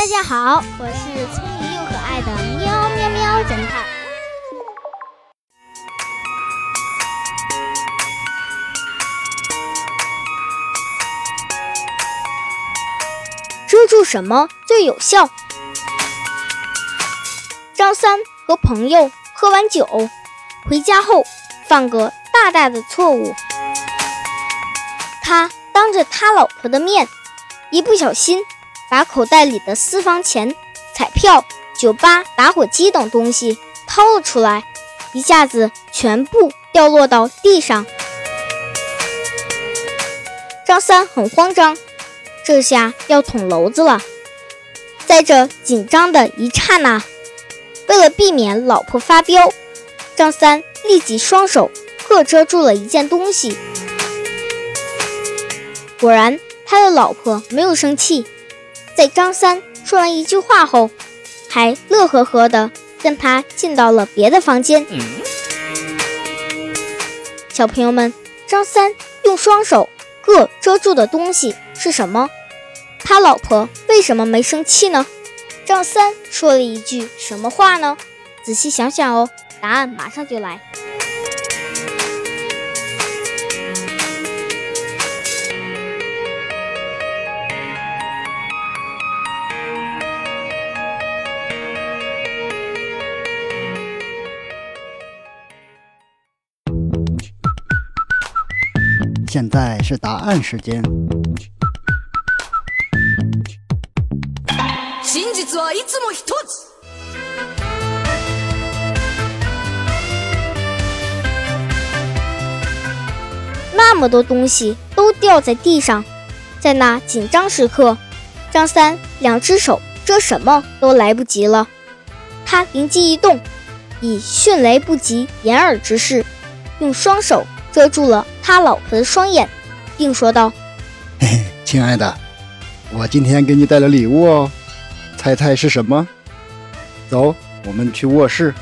大家好，我是聪明又可爱的喵喵喵侦探。遮住什么最有效？张三和朋友喝完酒回家后，犯个大大的错误。他当着他老婆的面，一不小心把口袋里的私房钱、彩票、酒吧打火机等东西掏了出来，一下子全部掉落到地上。张三很慌张，这下要捅娄子了。在这紧张的一刹那，为了避免老婆发飙，张三立即双手各遮住了一件东西。果然，他的老婆没有生气，在张三说完一句话后，还乐呵呵的跟他进到了别的房间。小朋友们，张三用双手各遮住的东西是什么？他老婆为什么没生气呢？张三说了一句什么话呢？仔细想想哦，答案马上就来。现在是答案时间。真実はいつも一つ。那么多东西都掉在地上，在那紧张时刻，张三两只手遮什么都来不及了。他灵机一动，以迅雷不及掩耳之势，用双手 遮住了他老婆的双眼，并说道嘿嘿，亲爱的，我今天给你带了礼物哦，猜猜是什么？走，我们去卧室